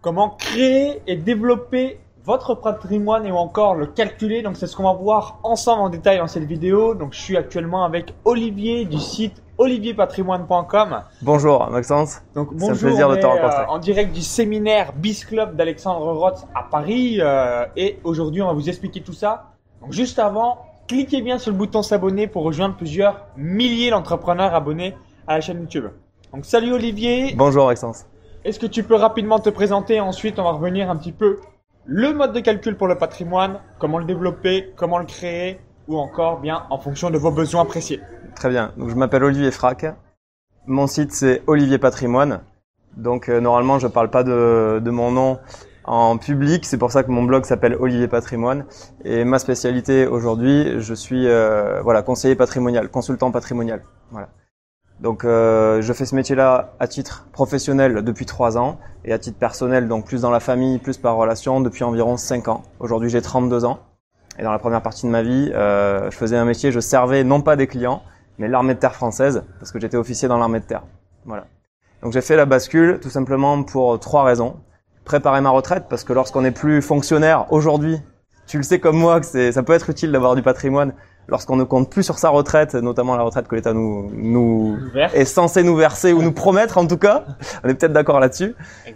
comment créer et développer votre patrimoine et ou encore le calculer. Donc c'est ce qu'on va voir ensemble en détail dans cette vidéo. Donc je suis actuellement avec Olivier du site olivierpatrimoine.com. Bonjour Maxence. Donc C'est un bonjour, plaisir on de te rencontrer. euh, en direct du séminaire Biz Club d'Alexandre Roth à Paris euh, et aujourd'hui on va vous expliquer tout ça. Donc juste avant, cliquez bien sur le bouton s'abonner pour rejoindre plusieurs milliers d'entrepreneurs abonnés à la chaîne YouTube. Donc salut Olivier, Bonjour Maxence. Est-ce que tu peux rapidement te présenter? Ensuite, on va revenir un petit peu le mode de calcul pour le patrimoine, comment le développer, comment le créer, ou encore bien en fonction de vos besoins précis. Très bien. Donc je m'appelle Olivier Frac. Mon site c'est Olivier Patrimoine. Donc euh, normalement je parle pas de, de mon nom en public, c'est pour ça que mon blog s'appelle Olivier Patrimoine. Et ma spécialité aujourd'hui, je suis euh, voilà conseiller patrimonial, consultant patrimonial. Voilà. Donc euh, je fais ce métier-là à titre professionnel depuis trois ans et à titre personnel, donc plus dans la famille, plus par relation, depuis environ cinq ans. Aujourd'hui j'ai 32 ans et dans la première partie de ma vie, euh, je faisais un métier, je servais non pas des clients, mais l'armée de terre française, parce que j'étais officier dans l'armée de terre. Voilà. Donc j'ai fait la bascule tout simplement pour trois raisons. Préparer ma retraite, parce que lorsqu'on n'est plus fonctionnaire aujourd'hui, tu le sais comme moi que ça peut être utile d'avoir du patrimoine lorsqu'on ne compte plus sur sa retraite, notamment la retraite que l'État nous, nous est censé nous verser ou nous promettre en tout cas. On est peut-être d'accord là-dessus.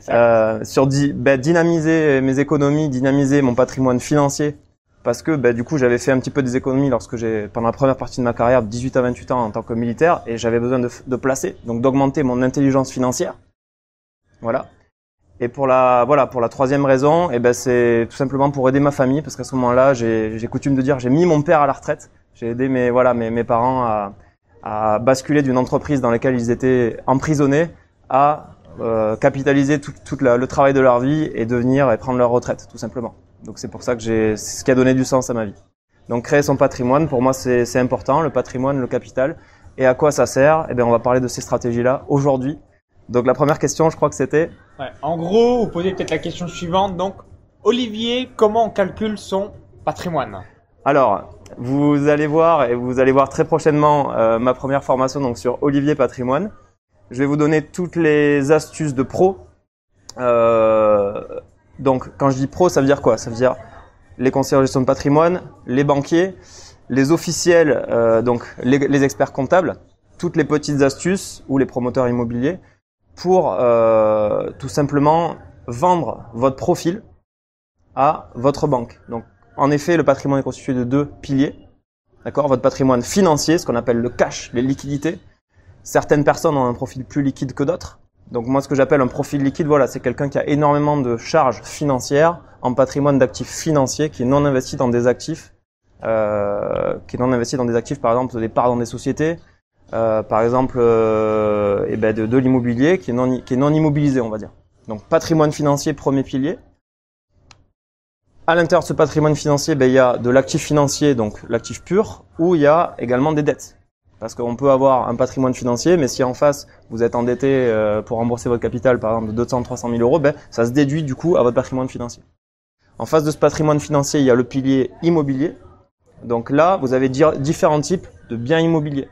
Euh, sur bah, dynamiser mes économies, dynamiser mon patrimoine financier, parce que bah, du coup j'avais fait un petit peu des économies lorsque j'ai pendant la première partie de ma carrière de 18 à 28 ans en tant que militaire et j'avais besoin de, de placer, donc d'augmenter mon intelligence financière. Voilà. Et pour la voilà pour la troisième raison, et ben c'est tout simplement pour aider ma famille parce qu'à ce moment-là j'ai j'ai coutume de dire j'ai mis mon père à la retraite, j'ai aidé mes voilà mes, mes parents à, à basculer d'une entreprise dans laquelle ils étaient emprisonnés à euh, capitaliser tout, tout la- le travail de leur vie et devenir et prendre leur retraite, tout simplement. Donc c'est pour ça que j'ai, c'est ce qui a donné du sens à ma vie. Donc créer son patrimoine, pour moi c'est, c'est important, le patrimoine, le capital. Et à quoi ça sert? Eh bien, on va parler de ces stratégies-là aujourd'hui. Donc la première question, je crois que c'était? Ouais. En gros, vous posez peut-être la question suivante. Donc, Olivier, comment on calcule son patrimoine? Alors, vous allez voir et vous allez voir très prochainement euh, ma première formation donc sur Olivier Patrimoine. Je vais vous donner toutes les astuces de pro. Euh, donc, quand je dis pro, ça veut dire quoi? Ça veut dire les conseillers en gestion de patrimoine, les banquiers, les officiels, euh, donc les, les experts comptables, toutes les petites astuces ou les promoteurs immobiliers pour tout simplement vendre votre profil à votre banque. Donc en effet, le patrimoine est constitué de deux piliers. D'accord? Votre patrimoine financier, ce qu'on appelle le cash, les liquidités. Certaines personnes ont un profil plus liquide que d'autres. Donc moi, ce que j'appelle un profil liquide, voilà, c'est quelqu'un qui a énormément de charges financières en patrimoine d'actifs financiers, qui est non investi dans des actifs, euh, qui est non investi dans des actifs, par exemple, des parts dans des sociétés, euh, par exemple, euh, eh ben de, l'immobilier, qui est non, qui est non immobilisé, on va dire. Donc patrimoine financier, premier pilier. À l'intérieur de ce patrimoine financier, ben, il y a de l'actif financier, donc l'actif pur, ou il y a également des dettes. Parce qu'on peut avoir un patrimoine financier, mais si en face vous êtes endetté euh, pour rembourser votre capital, par exemple de 200, 300 000 euros, ben, ça se déduit du coup à votre patrimoine financier. En face de ce patrimoine financier, il y a le pilier immobilier. Donc là, vous avez di- différents types de biens immobiliers.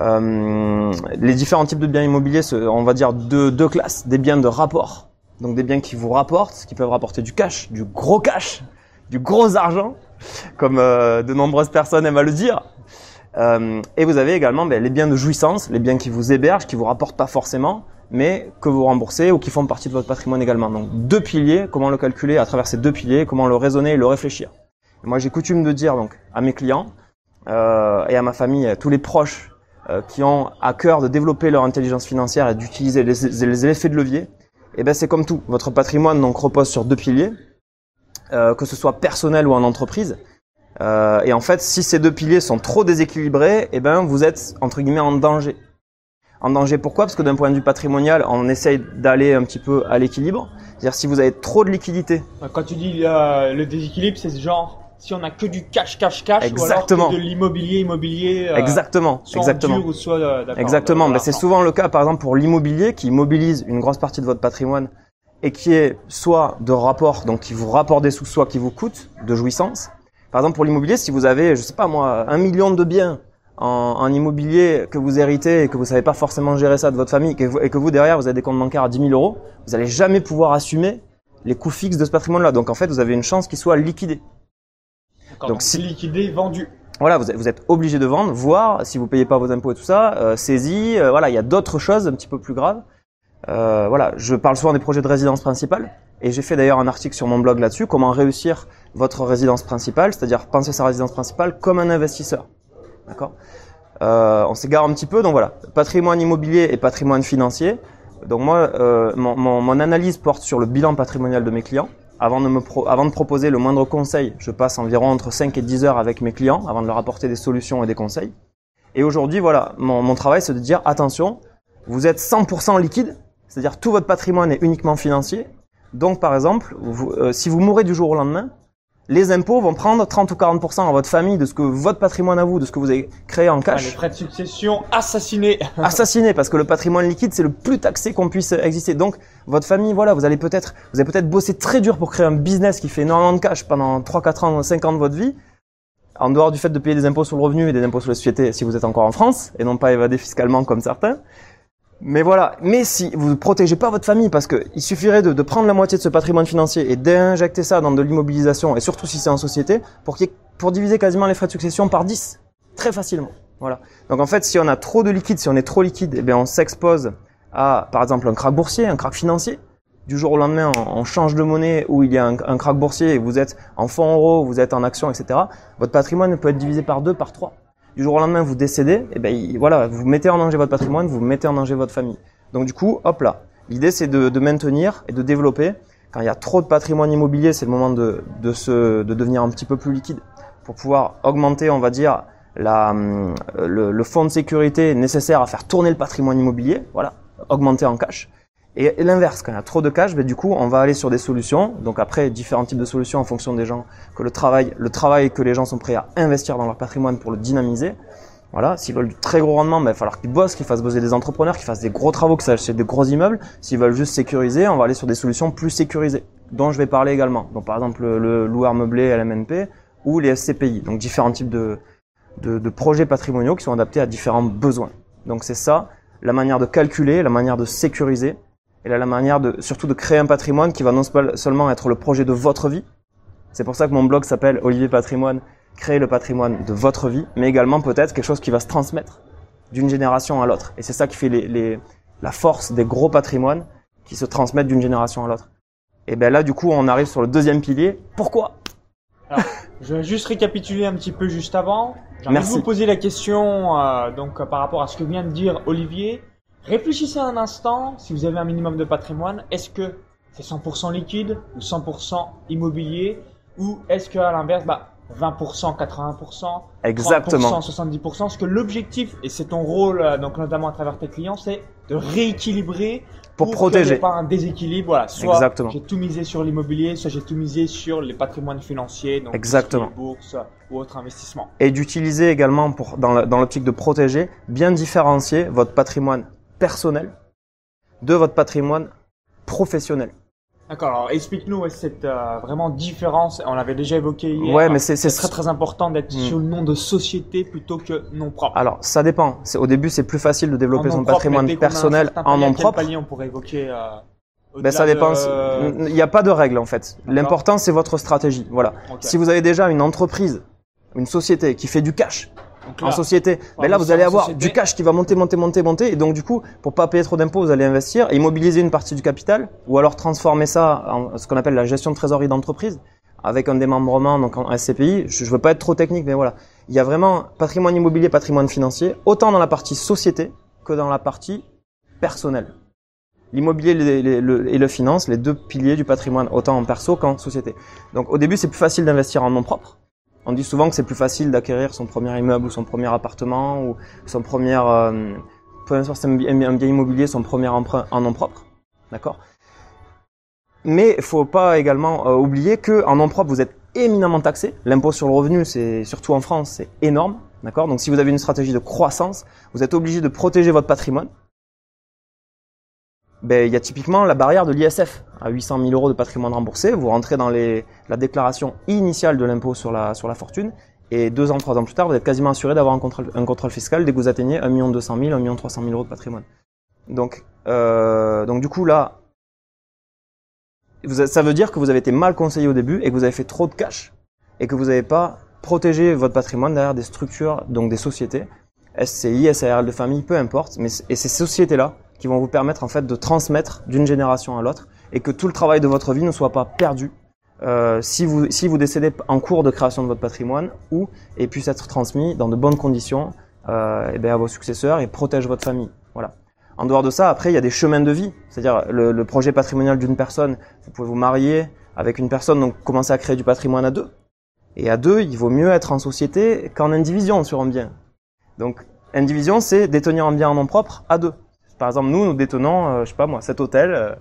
Euh, les différents types de biens immobiliers, on va dire deux, deux classes, des biens de rapport, donc des biens qui vous rapportent, qui peuvent rapporter du cash, du gros cash, du gros argent, comme euh, de nombreuses personnes aiment à le dire. Euh, et vous avez également ben, les biens de jouissance, les biens qui vous hébergent, qui vous rapportent pas forcément, mais que vous remboursez ou qui font partie de votre patrimoine également. Donc deux piliers, comment le calculer à travers ces deux piliers, comment le raisonner et le réfléchir. Moi j'ai coutume de dire donc à mes clients euh, et à ma famille, à tous les proches euh, qui ont à cœur de développer leur intelligence financière et d'utiliser les, les effets de levier, et ben c'est comme tout. Votre patrimoine donc repose sur deux piliers, euh, que ce soit personnel ou en entreprise. Euh, et en fait, si ces deux piliers sont trop déséquilibrés, eh ben vous êtes entre guillemets en danger. En danger pourquoi? Parce que d'un point de vue patrimonial, on essaye d'aller un petit peu à l'équilibre. C'est-à-dire si vous avez trop de liquidités, Quand tu dis le déséquilibre, c'est ce genre si on a que du cash, cash, cash, Exactement. ou alors que de l'immobilier, immobilier, euh, exactement, soit en exactement. dur ou soit euh, Exactement, mais c'est souvent le cas par exemple pour l'immobilier qui mobilise une grosse partie de votre patrimoine et qui est soit de rapport, donc qui vous rapporte des sous, soit qui vous coûte de jouissance. Par exemple pour l'immobilier, si vous avez, je sais pas moi, un million de biens en, en immobilier que vous héritez et que vous savez pas forcément gérer ça de votre famille que vous- et que vous derrière vous avez des comptes bancaires à 10 000 euros, vous allez jamais pouvoir assumer les coûts fixes de ce patrimoine-là. Donc en fait, vous avez une chance qu'il soit liquidé. Donc, si- liquidé, vendu. Voilà, vous êtes, vous êtes obligé de vendre, voire si vous payez pas vos impôts et tout ça, euh, saisie. euh, voilà, il y a d'autres choses un petit peu plus graves. Euh, voilà, je parle souvent des projets de résidence principale et j'ai fait d'ailleurs un article sur mon blog là-dessus, comment réussir votre résidence principale, c'est-à-dire penser sa résidence principale comme un investisseur. D'accord? Euh, On s'égare un petit peu, donc voilà, patrimoine immobilier et patrimoine financier. Donc moi, euh, mon, mon- mon analyse porte sur le bilan patrimonial de mes clients. Avant de, me avant de proposer le moindre conseil, je passe environ entre 5 et 10 heures avec mes clients avant de leur apporter des solutions et des conseils. Et aujourd'hui, voilà, mon, travail, c'est de dire attention, vous êtes 100% liquide, c'est-à-dire tout votre patrimoine est uniquement financier. Donc, par exemple, euh, si vous mourrez du jour au lendemain, les impôts vont prendre 30 ou 40% à votre famille de ce que votre patrimoine à vous, de ce que vous avez créé en Ah, les cash, frais de succession assassinés. assassiné parce que le patrimoine liquide c'est le plus taxé qu'on puisse exister. Donc votre famille, voilà, vous allez peut-être, vous avez peut-être bossé très dur pour créer un business qui fait énormément de cash pendant 3, 4 ans, 5 ans de votre vie. En dehors du fait de payer des impôts sur le revenu et des impôts sur les sociétés si vous êtes encore en France et non pas évadé fiscalement comme certains. Mais voilà, mais si vous ne protégez pas votre famille, parce que il suffirait de, prendre la moitié de ce patrimoine financier et d'injecter ça dans de l'immobilisation, et surtout si c'est en société, pour, qu'il pour diviser quasiment les frais de succession par 10, très facilement. Voilà. Donc en fait, si on a trop de liquide, si on est trop liquide, eh bien on s'expose à, par exemple, un krach boursier, un krach financier. Du jour au lendemain, on, change de monnaie ou il y a un, un krach boursier et vous êtes en fonds euros, vous êtes en actions, etc. Votre patrimoine peut être divisé par deux, par trois. Du jour au lendemain, vous décédez, et ben il- voilà, vous mettez en danger votre patrimoine, vous mettez en danger votre famille. Donc du coup, hop là. L'idée c'est de, de maintenir et de développer. Quand il y a trop de patrimoine immobilier, c'est le moment de, de, se, de devenir un petit peu plus liquide pour pouvoir augmenter, on va dire, la, hum, le, le fonds de sécurité nécessaire à faire tourner le patrimoine immobilier, voilà, augmenter en cash. Et, l'inverse, quand il y a trop de cash, ben, du coup, on va aller sur des solutions. Donc après, différents types de solutions en fonction des gens, que le travail, le travail que les gens sont prêts à investir dans leur patrimoine pour le dynamiser. Voilà, s'ils veulent du très gros rendement, ben, il va falloir qu'ils bossent, qu'ils fassent bosser des entrepreneurs, qu'ils fassent des gros travaux, qu'ils achètent des gros immeubles. S'ils veulent juste sécuriser, on va aller sur des solutions plus sécurisées, dont je vais parler également. Donc par exemple le, le loueur meublé LMNP ou les SCPI. Donc différents types de, de, de projets patrimoniaux qui sont adaptés à différents besoins. Donc c'est ça, la manière de calculer, la manière de sécuriser, et là, la manière de surtout de créer un patrimoine qui va non seul- seulement être le projet de votre vie. C'est pour ça que mon blog s'appelle Olivier Patrimoine, créer le patrimoine de votre vie, mais également peut-être quelque chose qui va se transmettre d'une génération à l'autre. Et c'est ça qui fait les, les- la force des gros patrimoines qui se transmettent d'une génération à l'autre. Et ben là, du coup, on arrive sur le deuxième pilier. Pourquoi? Je vais juste récapituler un petit peu juste avant. J'ai envie de vous poser la question euh, donc par rapport à ce que vient de dire Olivier. Réfléchissez un instant, si vous avez un minimum de patrimoine, est-ce que c'est 100% liquide ou 100% immobilier ou est-ce que à l'inverse, bah, 20%, 80%, Exactement. 30%, 70%, parce que l'objectif, et c'est ton rôle, euh, donc notamment à travers tes clients, c'est de rééquilibrer Pour qu'il protéger. pas un déséquilibre. Voilà, soit Exactement. j'ai tout misé sur l'immobilier, soit j'ai tout misé sur les patrimoines financiers, donc Exactement. bourse ou autre investissement. et d'utiliser également pour dans l'optique de protéger, bien différencier votre patrimoine personnel de votre patrimoine professionnel. D'accord, alors explique-nous cette euh, vraiment différence, on l'avait déjà évoqué hier. Ouais, mais c'est très très important d'être Hmm. sur le nom de société plutôt que nom propre. alors ça dépend. Au début c'est plus facile de développer son propre, patrimoine personnel en nom propre. palier on pourrait évoquer euh, Ben ça dépend. de- Il n'y a pas de règle en fait. L'important c'est votre stratégie. Voilà. Si vous avez déjà une entreprise, une société qui fait du cash Donc en société, ben là vous allez avoir société. du cash qui va monter, monter, monter, monter, et donc du coup, pour pas payer trop d'impôts, vous allez investir et immobiliser une partie du capital, ou alors transformer ça en ce qu'on appelle la gestion de trésorerie d'entreprise, avec un démembrement donc en SCPI. Je, je veux pas être trop technique, mais voilà, il y a vraiment patrimoine immobilier, patrimoine financier, autant dans la partie société que dans la partie personnelle. L'immobilier et le finance, les deux piliers du patrimoine, autant en perso qu'en société. Donc au début, c'est plus facile d'investir en nom propre. On dit souvent que c'est plus facile d'acquérir son premier immeuble ou son premier appartement ou son premier, euh, peu un bien immobilier, son premier emprunt en nom propre. D'accord? Mais il faut pas également euh, oublier que en nom propre, vous êtes éminemment taxé. L'impôt sur le revenu, c'est surtout en France, c'est énorme. D'accord? Donc si vous avez une stratégie de croissance, vous êtes obligé de protéger votre patrimoine. Ben, il y a typiquement la barrière de l'ISF à 800 000 euros de patrimoine remboursé. Vous rentrez dans la déclaration initiale de l'impôt sur la, fortune Et deux ans, trois ans plus tard, vous êtes quasiment assuré d'avoir un contrôle, fiscal dès que vous atteignez 1 million 200 000, 1 million 300 000 euros de patrimoine. Donc, euh, du coup là, ça veut dire que vous avez été mal conseillé au début et que vous avez fait trop de cash et que vous n'avez pas protégé votre patrimoine derrière des structures, donc des sociétés, SCI, SARL de famille, peu importe, mais et ces sociétés-là qui vont vous permettre en fait de transmettre d'une génération à l'autre et que tout le travail de votre vie ne soit pas perdu euh, si vous si vous décédez en cours de création de votre patrimoine ou et puisse être transmis dans de bonnes conditions euh, eh bien, à vos successeurs et protège votre famille. Voilà. En dehors de ça, après, il y a des chemins de vie. C'est-à-dire, le projet patrimonial d'une personne, vous pouvez vous marier avec une personne, donc commencer à créer du patrimoine à deux. Et à deux, il vaut mieux être en société qu'en indivision sur un bien. Donc, indivision, c'est détenir un bien en nom propre à deux. Par exemple, nous, nous détenons, euh, je sais pas moi, cet hôtel, euh,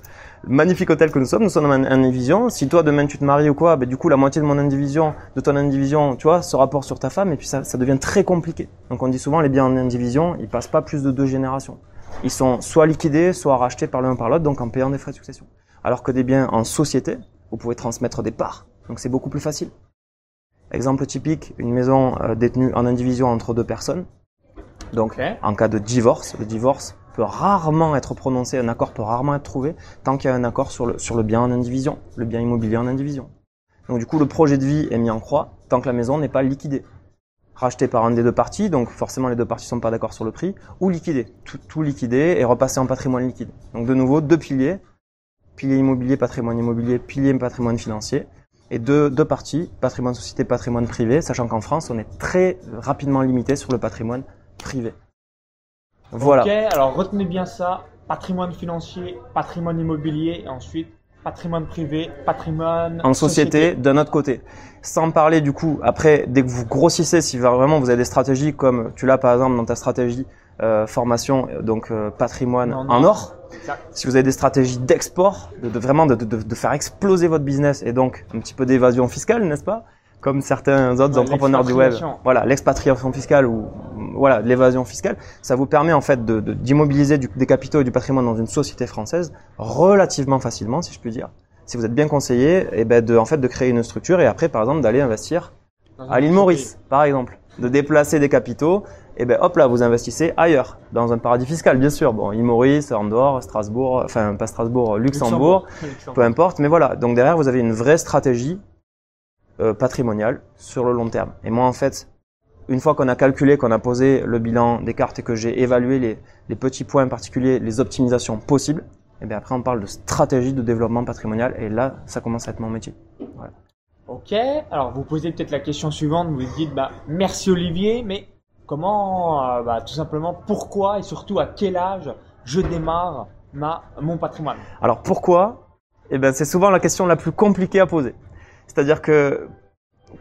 magnifique hôtel que nous sommes, nous sommes en indivision. Si toi, demain, tu te maries ou quoi, ben, du coup, la moitié de mon indivision, de ton indivision, tu vois, se rapporte sur ta femme, et puis ça, ça devient très compliqué. Donc, on dit souvent, les biens en indivision, ils passent pas plus de deux générations. Ils sont soit liquidés, soit rachetés par l'un par l'autre, donc en payant des frais de succession. Alors que des biens en société, vous pouvez transmettre des parts, donc c'est beaucoup plus facile. Exemple typique, une maison euh, détenue en indivision entre deux personnes. Donc, en cas de divorce, le divorce peut rarement être prononcé, un accord peut rarement être trouvé tant qu'il y a un accord sur le, bien en indivision, le bien immobilier en indivision. Donc du coup, le projet de vie est mis en croix tant que la maison n'est pas liquidée. Rachetée par un des deux parties, donc forcément les deux parties sont pas d'accord sur le prix, ou liquidée. Tout, tout liquidé et repassé en patrimoine liquide. Donc de nouveau, deux piliers, pilier immobilier, patrimoine immobilier, pilier patrimoine financier, et deux, deux parties, patrimoine société, patrimoine privé, sachant qu'en France, on est très rapidement limité sur le patrimoine privé. Voilà. Ok, alors retenez bien ça. Patrimoine financier, patrimoine immobilier, et ensuite patrimoine privé, patrimoine en société, d'un autre côté. Sans parler du coup, après, dès que vous grossissez, si vraiment vous avez des stratégies comme tu l'as par exemple dans ta stratégie euh, formation, euh, donc euh, patrimoine En en, or. or, si vous avez des stratégies d'export, de, de vraiment de, de, de faire exploser votre business et donc un petit peu d'évasion fiscale, n'est-ce pas? Comme certains autres Ouais, entrepreneurs du web. Voilà, l'expatriation fiscale ou voilà l'évasion fiscale, ça vous permet en fait de- d'immobiliser des capitaux et du patrimoine dans une société française relativement facilement, si je puis dire. Si vous êtes bien conseillé, et ben de en fait de créer une structure et après par exemple d'aller investir à l'île. Maurice, par exemple, de déplacer des capitaux, et ben hop là, vous investissez ailleurs, dans un paradis fiscal, bien sûr. Bon, île Maurice, Andorre, Strasbourg, enfin pas Strasbourg, Luxembourg, Luxembourg. peu importe. Mais voilà, donc derrière, vous avez une vraie stratégie euh, patrimoniale sur le long terme. Et moi, en fait, une fois qu'on a calculé, qu'on a posé le bilan des cartes et que j'ai évalué les, les petits points particuliers, les optimisations possibles, et bien après, on parle de stratégie de développement patrimonial. Et là, ça commence à être mon métier. Ok, alors vous posez peut-être la question suivante, vous vous dites bah merci Olivier, mais comment, euh, bah, tout simplement pourquoi et surtout à quel âge je démarre ma mon patrimoine? Alors pourquoi? Eh ben c'est souvent la question la plus compliquée à poser. C'est-à-dire que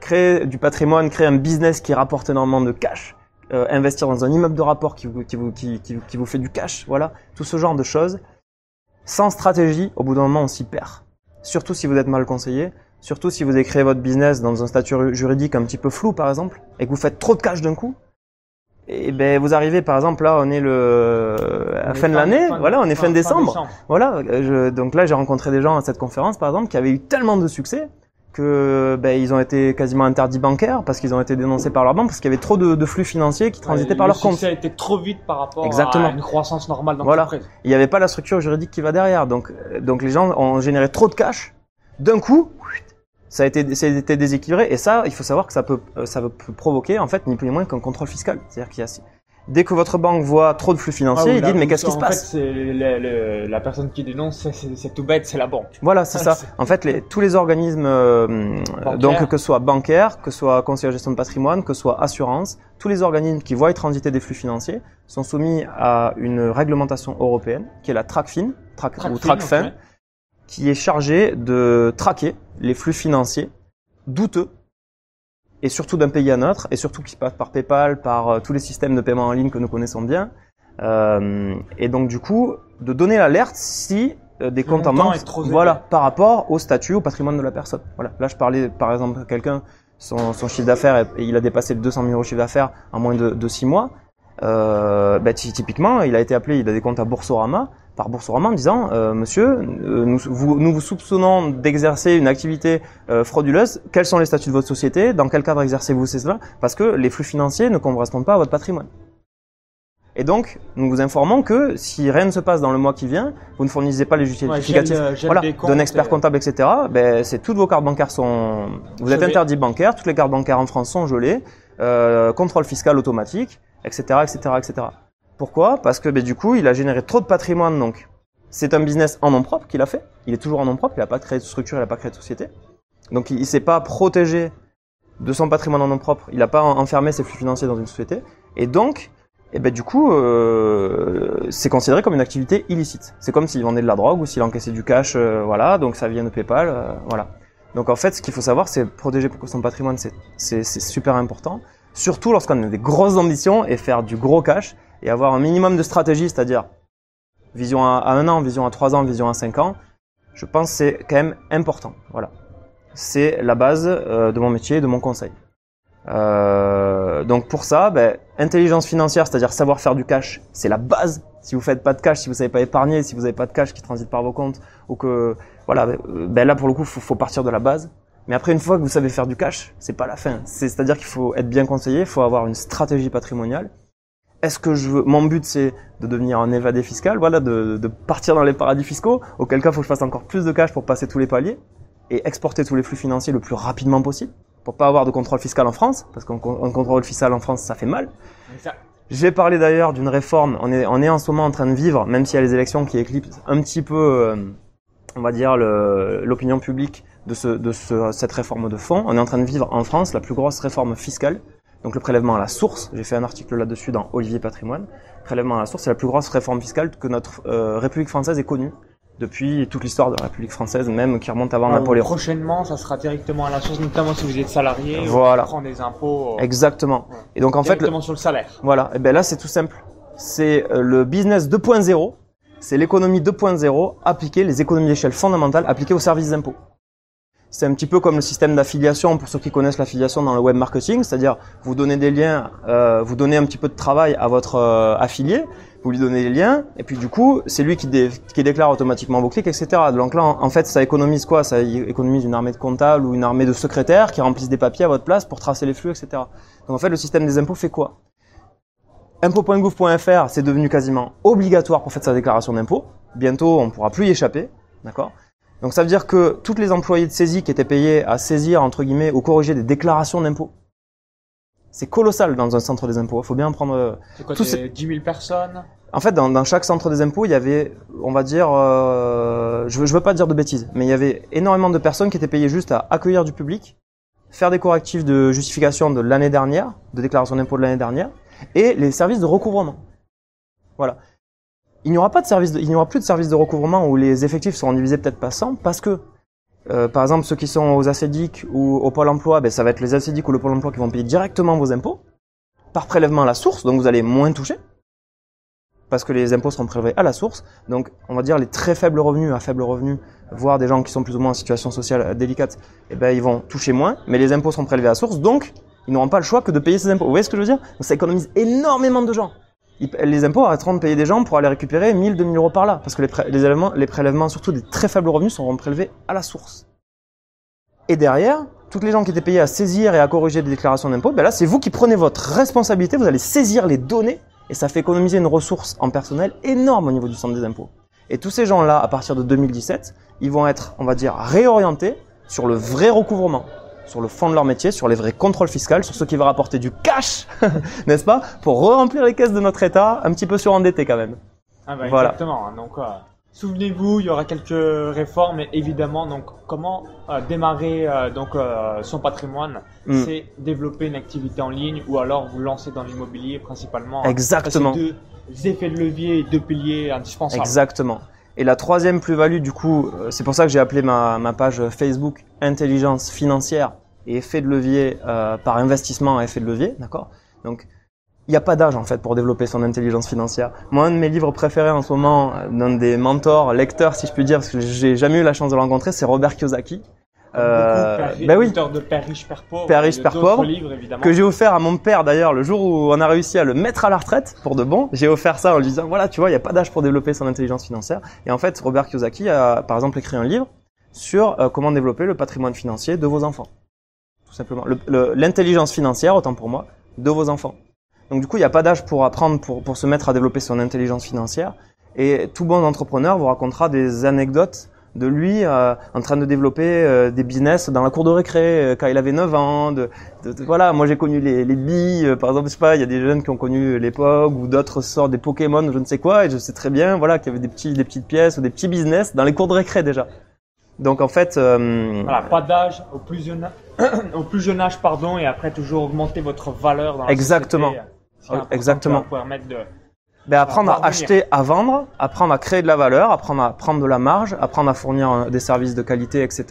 créer du patrimoine, créer un business qui rapporte énormément de cash, euh, investir dans un immeuble de rapport qui vous, qui, vous, qui, qui, qui vous fait du cash, voilà, tout ce genre de choses. Sans stratégie, au bout d'un moment, on s'y perd. Surtout si vous êtes mal conseillé, surtout si vous avez créé votre business dans un statut juridique un petit peu flou, par exemple, et que vous faites trop de cash d'un coup. Et ben vous arrivez, par exemple, là, on est le à fin de l'année, voilà, on est fin, décembre. Voilà, euh, je- donc là j'ai rencontré des gens à cette conférence par exemple qui avaient eu tellement de succès que ben, ils ont été quasiment interdits bancaires parce qu'ils ont été dénoncés par leur banque parce qu'il y avait trop de, de flux financiers qui transitaient Ouais, par le leur compte. succès a été trop vite par rapport Exactement. à une croissance normale Voilà. Il n'y avait pas la structure juridique qui va derrière. Donc, euh, donc les gens ont généré trop de cash. D'un coup, ça a été, ça a été déséquilibré. Et ça, il faut savoir que ça peut, euh, ça peut provoquer en fait ni plus ni moins qu'un contrôle fiscal. C'est-à-dire qu'il y a dès que votre banque voit trop de flux financiers, Ah oui, ils disent mais qu'est-ce qui en se fait, passe? c'est le- le- la personne qui dénonce, c'est- tout bête, c'est la banque. Voilà, c'est ça. En fait, les, tous les organismes, euh, donc que ce soit bancaire, que ce soit conseiller de gestion de patrimoine, que ce soit assurance, tous les organismes qui voient transiter des flux financiers sont soumis à une réglementation européenne qui est la TRACFIN, TRAC, ou Tracfin, qui est chargée de traquer les flux financiers douteux et surtout d'un pays à un autre, et surtout qui passe par PayPal, par euh, tous les systèmes de paiement en ligne que nous connaissons bien. Euh, et donc du coup, de donner l'alerte si euh, des comptes en manque, élevé. voilà, par rapport au statut, au patrimoine de la personne. Voilà. Là, je parlais par exemple de quelqu'un, son, son chiffre d'affaires, et il a dépassé le 200 000 euros de chiffre d'affaires en moins de, de 6 mois. Euh, bah, ty- typiquement, il a été appelé, il a des comptes à Boursorama, par Boursorama en disant euh, Monsieur, euh, nous, vous, nous vous soupçonnons d'exercer une activité euh, frauduleuse. Quels sont les statuts de votre société? Dans quel cadre exercez-vous cela? Parce que les flux financiers ne correspondent pas à votre patrimoine. Et donc, nous vous informons que si rien ne se passe dans le mois qui vient, vous ne fournissez pas les justificatifs gel voilà, d'un expert euh, comptable, etc. Ben, c'est toutes vos cartes bancaires sont, vous êtes interdit bancaire, toutes les cartes bancaires en France sont gelées, euh, contrôle fiscal automatique, etc., etc., etc. Pourquoi? Parce que ben, du coup, il a généré trop de patrimoine, donc c'est un business en nom propre qu'il a fait. Il est toujours en nom propre, il n'a pas créé de structure, il n'a pas créé de société. Donc il, il s'est pas protégé de son patrimoine en nom propre, il n'a pas en- enfermé ses flux financiers dans une société, et donc, eh ben du coup, euh, c'est considéré comme une activité illicite. C'est comme s'il vendait de la drogue ou s'il encaissait du cash, euh, voilà. Donc ça vient de PayPal, euh, voilà. Donc en fait, ce qu'il faut savoir, c'est protéger son patrimoine, c'est super important. Surtout lorsqu'on a des grosses ambitions et faire du gros cash et avoir un minimum de stratégie, c'est-à-dire vision à, un an, vision à trois ans, vision à cinq ans. Je pense que c'est quand même important. Voilà. C'est la base euh, de mon métier, et de mon conseil. Euh, donc pour ça, ben, intelligence financière, c'est-à-dire savoir faire du cash, c'est la base. Si vous faites pas de cash, si vous savez pas épargner, si vous n'avez pas de cash qui transite par vos comptes, ou que voilà, ben, ben là pour le coup, faut, faut partir de la base. Mais après, une fois que vous savez faire du cash, c'est pas la fin. C'est- C'est-à-dire qu'il faut être bien conseillé, il faut avoir une stratégie patrimoniale. Est-ce que je veux, mon but c'est de devenir un évadé fiscal, voilà, de, de partir dans les paradis fiscaux, auquel cas il faut que je fasse encore plus de cash pour passer tous les paliers et exporter tous les flux financiers le plus rapidement possible pour pas avoir de contrôle fiscal en France, parce qu'un con- un contrôle fiscal en France ça fait mal. J'ai parlé d'ailleurs d'une réforme. On est, on est en ce moment en train de vivre, même s'il y a les élections qui éclipsent un petit peu, euh, on va dire, l'opinion publique de, ce, de ce- cette réforme de fond. On est en train de vivre en France la plus grosse réforme fiscale. Donc le prélèvement à la source, j'ai fait un article là-dessus dans Olivier Patrimoine. Prélèvement à la source, c'est la plus grosse réforme fiscale que notre euh, République française ait connue depuis toute l'histoire de la République française, même qui remonte avant Alors, Napoléon. Prochainement, ça sera directement à la source, notamment si vous êtes salarié. Voilà. On prend des impôts euh, Exactement. Ouais. Et donc en fait, directement sur le salaire. Voilà, et ben là c'est tout simple. C'est euh, le business 2.0, c'est l'économie 2.0 appliquée, les économies d'échelle fondamentales appliquées aux services d'impôts. C'est un petit peu comme le système d'affiliation pour ceux qui connaissent l'affiliation dans le web marketing, c'est-à-dire vous donnez des liens, euh, vous donnez un petit peu de travail à votre euh, affilié, vous lui donnez les liens, et puis du coup c'est lui qui, dé- qui déclare automatiquement vos clics, etc. Donc là en fait ça économise quoi? Ça économise une armée de comptables ou une armée de secrétaires qui remplissent des papiers à votre place pour tracer les flux, etc. Donc en fait le système des impôts fait quoi? Impôt.gouv.fr, c'est devenu quasiment obligatoire pour faire sa déclaration d'impôt. Bientôt, on ne pourra plus y échapper. D'accord? Donc ça veut dire que toutes les employés de saisie qui étaient payés à saisir, entre guillemets, ou corriger des déclarations d'impôts, c'est colossal dans un centre des impôts. Il faut bien en prendre... euh, C'est quoi, Tout c'est 10 000 personnes? En fait, dans, dans chaque centre des impôts, il y avait, on va dire, euh, je, veux, je veux pas dire de bêtises, mais il y avait énormément de personnes qui étaient payées juste à accueillir du public, faire des correctifs de justification de l'année dernière, de déclaration d'impôt de l'année dernière, et les services de recouvrement. Voilà. Il n'y aura pas de service, de- il n'y aura plus de services de recouvrement où les effectifs seront divisés peut-être pas 100 parce que, euh, par exemple, ceux qui sont aux ACEDIC ou au Pôle emploi, ben, ça va être les ACEDIC ou le Pôle emploi qui vont payer directement vos impôts par prélèvement à la source, donc vous allez moins toucher parce que les impôts seront prélevés à la source. Donc, on va dire les très faibles revenus à faible revenu, voire des gens qui sont plus ou moins en situation sociale délicate, eh ben, ils vont toucher moins, mais les impôts seront prélevés à la source, donc ils n'auront pas le choix que de payer ces impôts. Vous voyez ce que je veux dire? Donc, Ça économise énormément de gens. Les impôts arrêteront de payer des gens pour aller récupérer 1000, 2000 euros par là, parce que les, les prélèvements, surtout des très faibles revenus, seront prélevés à la source. Et derrière, toutes les gens qui étaient payés à saisir et à corriger des déclarations d'impôts, ben là, c'est vous qui prenez votre responsabilité, vous allez saisir les données et ça fait économiser une ressource en personnel énorme au niveau du centre des impôts. Et tous ces gens-là, à partir de 2017, ils vont être, on va dire, réorientés sur le vrai recouvrement, sur le fond de leur métier, sur les vrais contrôles fiscaux, sur ce qui va rapporter du cash, n'est-ce pas, pour re-remplir les caisses de notre État, un petit peu surendetté quand même. Ah bah, Voilà. Exactement. hein. Donc, euh, souvenez-vous, il y aura quelques réformes, évidemment. Donc, comment euh, démarrer euh, donc son patrimoine? Mm. C'est développer une activité en ligne ou alors vous lancer dans l'immobilier principalement. Exactement. C'est deux effets de levier deux piliers indispensables. Exactement. Et la troisième plus-value, du coup, euh, c'est pour ça que j'ai appelé ma, page Facebook Intelligence financière et effet de levier euh, par investissement à effet de levier, d'accord? Donc, il n'y a pas d'âge en fait pour développer son intelligence financière. Moi, un de mes livres préférés en ce moment, euh, d'un des mentors, lecteurs si je puis dire, parce que j'ai jamais eu la chance de le rencontrer, c'est Robert Kiyosaki. Euh, ben oui. de Père riche, Père pauvre. Pauvre, livres, que j'ai offert à mon père d'ailleurs le jour où on a réussi à le mettre à la retraite pour de bon. J'ai offert ça en lui disant voilà, tu vois, il n'y a pas d'âge pour développer son intelligence financière. Et en fait, Robert Kiyosaki a par exemple écrit un livre sur euh, comment développer le patrimoine financier de vos enfants. Tout simplement. Le- le- L'intelligence financière, autant pour moi, de vos enfants. Donc du coup, il n'y a pas d'âge pour apprendre, pour, pour se mettre à développer son intelligence financière. Et tout bon entrepreneur vous racontera des anecdotes de lui euh, en train de développer euh, des business dans la cour de récré euh, quand il avait 9 ans. De, de- de- voilà, moi j'ai connu les, les billes, euh, par exemple, je sais pas, il y a des jeunes qui ont connu l'époque ou d'autres sortent des Pokémon, je ne sais quoi, et je sais très bien, voilà, qu'il y avait des petits, des petites pièces ou des petits business dans les cours de récré déjà. Donc en fait, euh, Voilà, pas d'âge au plus jeune au plus jeune âge pardon et après toujours augmenter votre valeur dans la Exactement. société. Exactement. permettre de Ben, apprendre à acheter, à vendre, apprendre à créer de la valeur, apprendre à prendre de la marge, apprendre à fournir euh, des services de qualité, etc.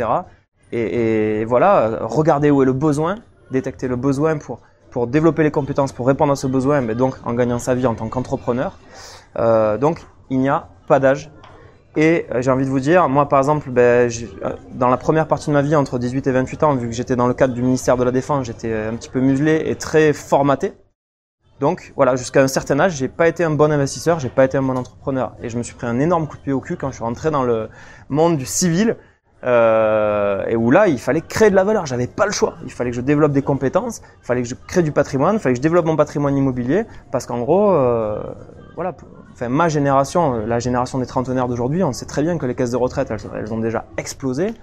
Et, et voilà, regarder où est le besoin, détecter le besoin pour pour développer les compétences, pour répondre à ce besoin, mais donc en gagnant sa vie en tant qu'entrepreneur. Euh, donc il n'y a pas d'âge. Et euh, j'ai envie de vous dire, moi par exemple, ben, euh, dans la première partie de ma vie, entre 18 et 28 ans, vu que j'étais dans le cadre du ministère de la Défense, j'étais un petit peu muselé et très formaté. Donc voilà, jusqu'à un certain âge, j'ai pas été un bon investisseur, j'ai pas été un bon entrepreneur, et je me suis pris un énorme coup de pied au cul quand je suis rentré dans le monde du civil, euh, et où là, il fallait créer de la valeur. J'avais pas le choix. Il fallait que je développe des compétences, il fallait que je crée du patrimoine, il fallait que je développe mon patrimoine immobilier, parce qu'en gros, euh, voilà, enfin ma génération, la génération des trentenaires d'aujourd'hui, on sait très bien que les caisses de retraite, elles, elles ont déjà explosé,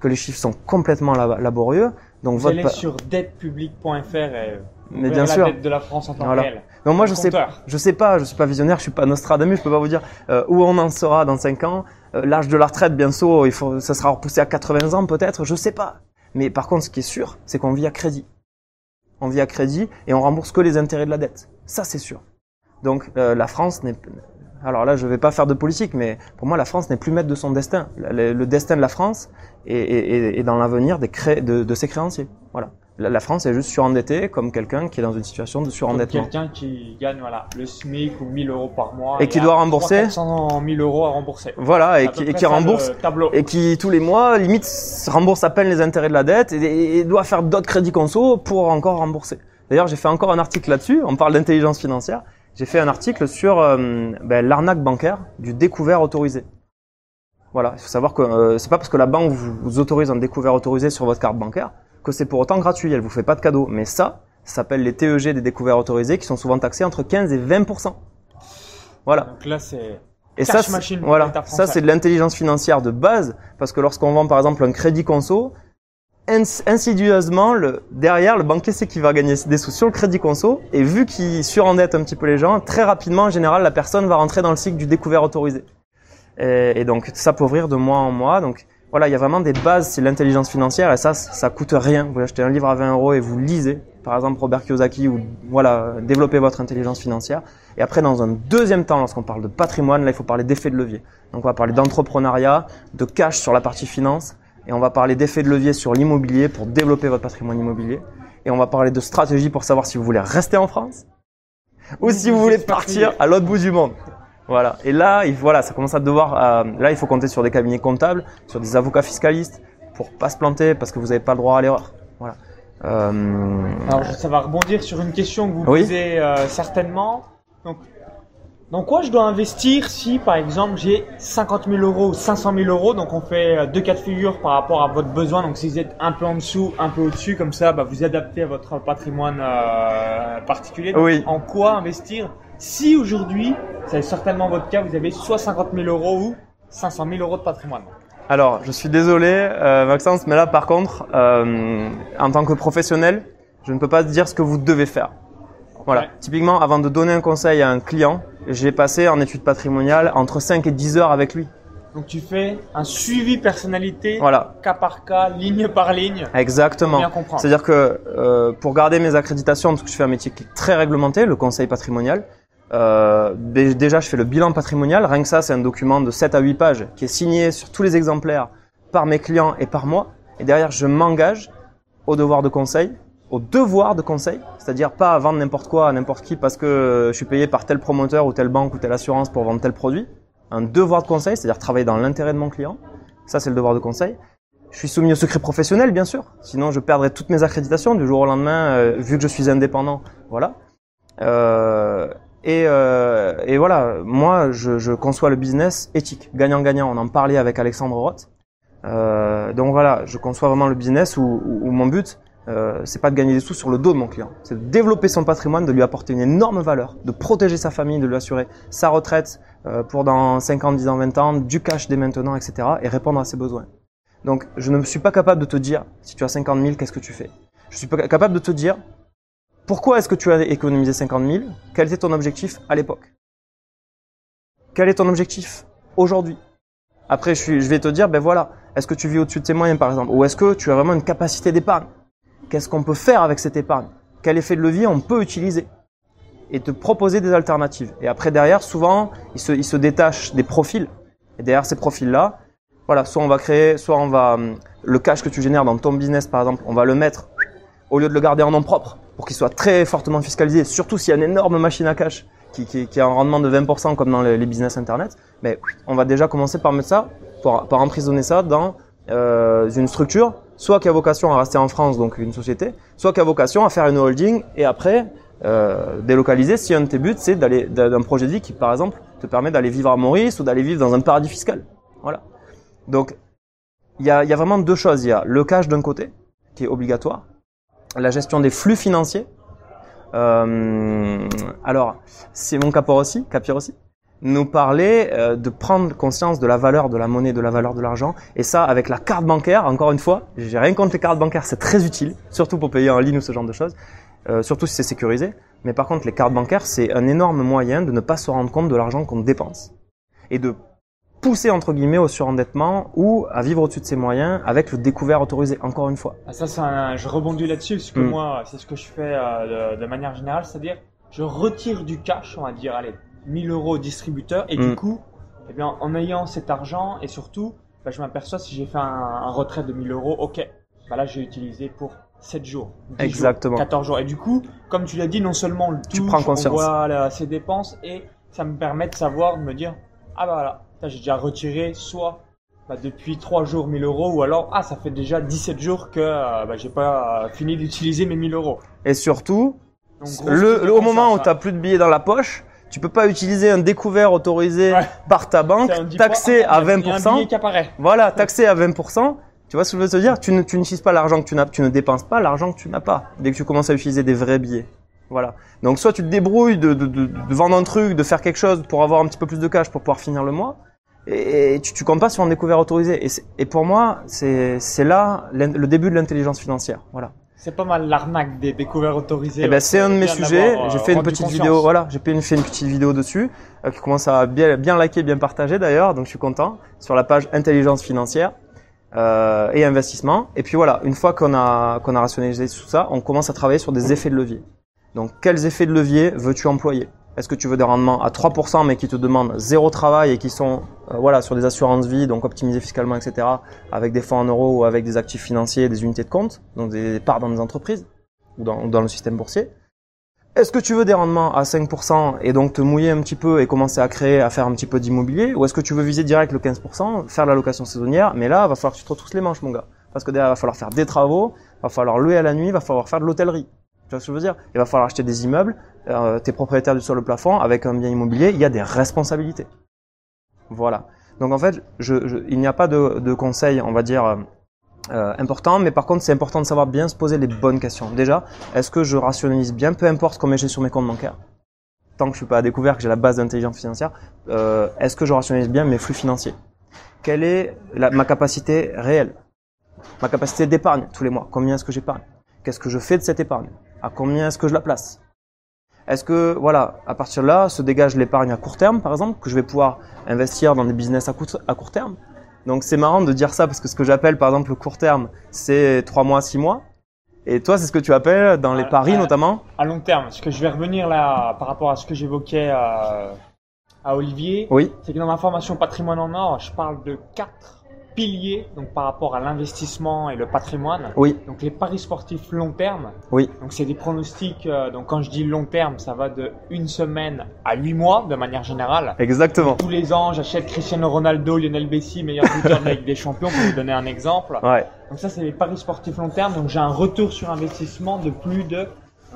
que les chiffres sont complètement lab- laborieux. Donc vous votre allez sur debtpublic.fr et Mais bien la sûr. dette de la France en temps Voilà. réel. Donc moi je sais compteur. je sais pas, je suis pas visionnaire, je suis pas Nostradamus, je peux pas vous dire euh, où on en sera dans 5 ans. Euh, L'âge de la retraite bientôt, il faut ça sera repoussé à 80 ans peut-être, je sais pas. Mais par contre ce qui est sûr, c'est qu'on vit à crédit. On vit à crédit et on rembourse que les intérêts de la dette. Ça c'est sûr. Donc euh, la France n'est alors là, je vais pas faire de politique, mais pour moi, la France n'est plus maître de son destin. Le, le destin de la France est, est- est- est dans l'avenir des cré- de, de ses créanciers. Voilà. La, la France est juste surendettée comme quelqu'un qui est dans une situation de surendettement. quelqu'un qui gagne voilà, le SMIC ou 1000 euros par mois. Et qui doit rembourser 400 000 euros à rembourser. Voilà, et qui, et rembourse et qui tous les mois limite rembourse à peine les intérêts de la dette et, et- et doit faire d'autres crédits conso pour encore rembourser. D'ailleurs, j'ai fait encore un article là-dessus. On parle d'intelligence financière. J'ai fait un article sur euh, ben, l'arnaque bancaire du découvert autorisé. Voilà, il faut savoir que euh, c'est pas parce que la banque vous, autorise un découvert autorisé sur votre carte bancaire que c'est pour autant gratuit. Elle vous fait pas de cadeau. Mais ça, ça s'appelle les TEG des découverts autorisés qui sont souvent taxés entre 15 et 20 Voilà. Donc là, c'est Et Cash ça, machine voilà, ça c'est de l'intelligence financière de base, parce que lorsqu'on vend par exemple un crédit conso, insidieusement, le, derrière, le banquier sait qu'il va gagner des sous sur le crédit conso, et vu qu'il surendette un petit peu les gens, très rapidement, en général, la personne va rentrer dans le cycle du découvert autorisé. Et, et donc, s'appauvrir de mois en mois. Donc, voilà, il y a vraiment des bases, c'est l'intelligence financière, et ça, ça coûte rien. Vous achetez un livre à 20 euros et vous lisez, par exemple Robert Kiyosaki, ou voilà, développez votre intelligence financière. Et après, dans un deuxième temps, lorsqu'on parle de patrimoine, là, il faut parler d'effet de levier. Donc, on va parler d'entrepreneuriat, de cash sur la partie finance, et on va parler d'effet de levier sur l'immobilier pour développer votre patrimoine immobilier. Et on va parler de stratégie pour savoir si vous voulez rester en France ou si vous voulez partir à l'autre bout du monde. Voilà. Et là, il, voilà, ça commence à devoir. euh, là, il faut compter sur des cabinets comptables, sur des avocats fiscalistes pour pas se planter parce que vous n'avez pas le droit à l'erreur. Voilà. Euh, Alors, ça va rebondir sur une question que vous Oui. posez euh, certainement. Donc, dans quoi je dois investir si, par exemple, j'ai 50 000 euros ou 500 000 euros Donc, on fait euh, deux cas de figure par rapport à votre besoin. Donc, si vous êtes un peu en dessous, un peu au-dessus, comme ça, bah, vous adaptez à votre patrimoine euh, particulier. Donc, Oui. En quoi investir si aujourd'hui, c'est certainement votre cas, vous avez soit 50 000 euros ou 500 000 euros de patrimoine? Alors, je suis désolé, euh, Maxence, mais là, par contre, euh, en tant que professionnel, je ne peux pas dire ce que vous devez faire. Voilà. Ouais. Typiquement, avant de donner un conseil à un client, j'ai passé en études patrimoniales entre 5 et 10 heures avec lui. Donc, tu fais un suivi personnalité, Voilà. cas par cas, ligne par ligne. Exactement. C'est-à-dire que euh, pour garder mes accréditations, parce que je fais un métier qui est très réglementé, le conseil patrimonial, euh, dé- déjà je fais le bilan patrimonial. Rien que ça, c'est un document de 7 à 8 pages qui est signé sur tous les exemplaires par mes clients et par moi. Et derrière, je m'engage au devoir de conseil, au devoir de conseil, c'est-à-dire pas à vendre n'importe quoi à n'importe qui parce que je suis payé par tel promoteur ou telle banque ou telle assurance pour vendre tel produit. Un devoir de conseil, c'est-à-dire travailler dans l'intérêt de mon client. Ça, c'est le devoir de conseil. Je suis soumis au secret professionnel, bien sûr. Sinon, je perdrais toutes mes accréditations du jour au lendemain, euh, vu que je suis indépendant. Voilà. Euh, et, euh, et, voilà, moi, je, je, conçois le business éthique, gagnant-gagnant. On en parlait avec Alexandre Roth. Euh, donc voilà, je conçois vraiment le business où, où mon but, euh, c'est pas de gagner des sous sur le dos de mon client, c'est de développer son patrimoine, de lui apporter une énorme valeur, de protéger sa famille, de lui assurer sa retraite euh, pour dans 5 ans, 10 ans, 20 ans, du cash dès maintenant, etc. et répondre à ses besoins. Donc je ne suis pas capable de te dire, si tu as 50 000, qu'est-ce que tu fais? Je suis pas capable de te dire, pourquoi est-ce que tu as économisé 50 000 Quel était ton objectif à l'époque? Quel est ton objectif aujourd'hui? Après, je, je vais te dire, ben voilà, est-ce que tu vis au-dessus de tes moyens par exemple? Ou est-ce que tu as vraiment une capacité d'épargne? Qu'est-ce qu'on peut faire avec cette épargne? Quel effet de levier on peut utiliser? Et te proposer des alternatives. Et après, derrière, souvent, il se, il se détache des profils. Et derrière ces profils-là, voilà, soit on va créer, soit on va hum, le cash que tu génères dans ton business, par exemple, on va le mettre au lieu de le garder en nom propre pour qu'il soit très fortement fiscalisé. Surtout s'il y a une énorme machine à cash qui, a un rendement de 20% comme dans les, business internet, mais on va déjà commencer par mettre ça, par, par emprisonner ça dans euh, une structure soit qui a vocation à rester en France, donc une société, soit qui a vocation à faire une holding et après euh, délocaliser si un de tes buts c'est d'aller d'un projet de vie qui par exemple te permet d'aller vivre à Maurice ou d'aller vivre dans un paradis fiscal. Voilà. Donc il y a, y a, vraiment deux choses. Il y a le cash d'un côté qui est obligatoire, la gestion des flux financiers. Euh, alors c'est mon capor aussi, capir aussi nous parler euh, de prendre conscience de la valeur de la monnaie, de la valeur de l'argent. Et ça, avec la carte bancaire, encore une fois, j'ai rien contre les cartes bancaires, c'est très utile, surtout pour payer en ligne ou ce genre de choses, euh, surtout si c'est sécurisé. Mais par contre, les cartes bancaires, c'est un énorme moyen de ne pas se rendre compte de l'argent qu'on dépense. Et de pousser entre guillemets au surendettement ou à vivre au-dessus de ses moyens avec le découvert autorisé, encore une fois. Ah, ça, c'est un... je rebondis là-dessus, parce que mm. moi, c'est ce que je fais euh, de, de manière générale, c'est-à-dire, je retire du cash, on va dire, allez, 1000 euros au distributeur et du Mm. coup, eh bien, en ayant cet argent et surtout, bah, je m'aperçois si j'ai fait un, un retrait de 1000 euros, ok, bah là j'ai utilisé pour 7 jours, 10 Exactement. jours, 14 jours. Et du coup, comme tu l'as dit, non seulement le Tu prends conscience. on voit là, ses dépenses et ça me permet de savoir, de me dire, ah bah voilà, j'ai déjà retiré soit bah, depuis 3 jours 1000 euros ou alors, ah ça fait déjà 17 jours que euh, bah, j'ai pas euh, fini d'utiliser mes 1000 euros. Et surtout, Donc, le, le- au moment où tu n'as plus de billets dans la poche, tu peux pas utiliser un découvert autorisé Ouais. par ta banque, taxé à il y a un billet 20%. qui apparaît. Voilà, taxé à 20%. Tu vois ce que je veux te dire? Tu n'utilises pas l'argent que tu n'as, tu ne dépenses pas l'argent que tu n'as pas. Dès que tu commences à utiliser des vrais billets. Voilà. Donc soit tu te débrouilles de, de, de, de vendre un truc, de faire quelque chose pour avoir un petit peu plus de cash pour pouvoir finir le mois, et, et tu, tu comptes pas sur un découvert autorisé. Et, et pour moi, c'est là le début de l'intelligence financière. Voilà. C'est pas mal l'arnaque des découverts autorisés. Eh ben, ouais. c'est un de mes sujets. d'avoir, euh, J'ai fait une petite conscience. vidéo. Voilà, j'ai fait une, fait une petite vidéo dessus euh, qui commence à bien bien liker, bien partager d'ailleurs. Donc je suis content sur la page intelligence financière euh, et investissement. Et puis voilà, une fois qu'on a qu'on a rationalisé tout ça, on commence à travailler sur des effets de levier. Donc quels effets de levier veux-tu employer? Est-ce que tu veux des rendements à 3% mais qui te demandent zéro travail et qui sont euh, voilà sur des assurances vie, donc optimisés fiscalement, etc. Avec des fonds en euros ou avec des actifs financiers, des unités de compte, donc des parts dans des entreprises ou dans, ou dans le système boursier? Est-ce que tu veux des rendements à 5% et donc te mouiller un petit peu et commencer à créer, à faire un petit peu d'immobilier? Ou est-ce que tu veux viser direct le 15%, faire la location saisonnière Mais là, va falloir que tu te retrousses les manches, mon gars. Parce que derrière, va falloir faire des travaux, va falloir louer à la nuit, va falloir faire de l'hôtellerie. Tu vois ce que dire? Il va falloir acheter des immeubles, euh, t'es propriétaire du sol au plafond, avec un bien immobilier, il y a des responsabilités. Voilà. Donc en fait, il n'y a pas de, conseil, on va dire, euh, euh, important, mais par contre, c'est important de savoir bien se poser les bonnes questions. Déjà, est-ce que je rationalise bien, peu importe combien j'ai sur mes comptes bancaires? Tant que je suis pas à découvert, que j'ai la base d'intelligence financière, est-ce que je rationalise bien mes flux financiers? Quelle est ma capacité réelle? Ma capacité d'épargne tous les mois? Combien est-ce que j'épargne? Qu'est-ce que je fais de cette épargne? À combien est-ce que je la place? Est-ce que, voilà, à partir de là, se dégage l'épargne à court terme, par exemple, que je vais pouvoir investir dans des business à, court terme? Donc c'est marrant de dire ça parce que ce que j'appelle, par exemple, le court terme, c'est 3 mois, 6 mois. Et toi, c'est ce que tu appelles dans les euh, paris euh, notamment? À long terme, ce que je vais revenir là par rapport à ce que j'évoquais euh, à Olivier, oui. c'est que dans ma formation patrimoine en or, je parle de 4 pilier donc par rapport à l'investissement et le patrimoine. Oui. Donc les paris sportifs long terme. Oui. Donc c'est des pronostics. Euh, donc quand je dis long terme, ça va de une semaine à huit mois de manière générale. Exactement. Tous les ans, j'achète Cristiano Ronaldo, Lionel Messi, meilleur buteur de des Champions pour vous donner un exemple. Ouais. Donc ça c'est les paris sportifs long terme. Donc j'ai un retour sur investissement de plus de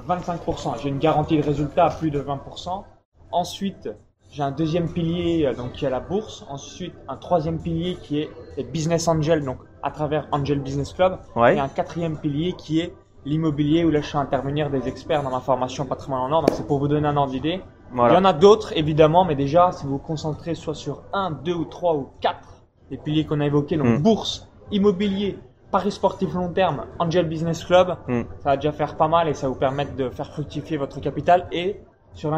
25%. J'ai une garantie de résultat à plus de 20%. Ensuite, j'ai un deuxième pilier euh, donc qui est la bourse. Ensuite, un troisième pilier qui est les business angels, donc à travers Angel Business Club. Et ouais, un quatrième pilier qui est l'immobilier où là je fais intervenir des experts dans ma formation patrimoine en or. Donc c'est pour vous donner un ordre d'idée. Il y voilà. en a d'autres évidemment, mais déjà si vous vous concentrez soit sur un, deux ou trois ou quatre des piliers qu'on a évoqués, donc Mm. bourse, immobilier, paris sportif long terme, Angel Business Club, Mm. ça va déjà faire pas mal et ça va vous permettre de faire fructifier votre capital et sur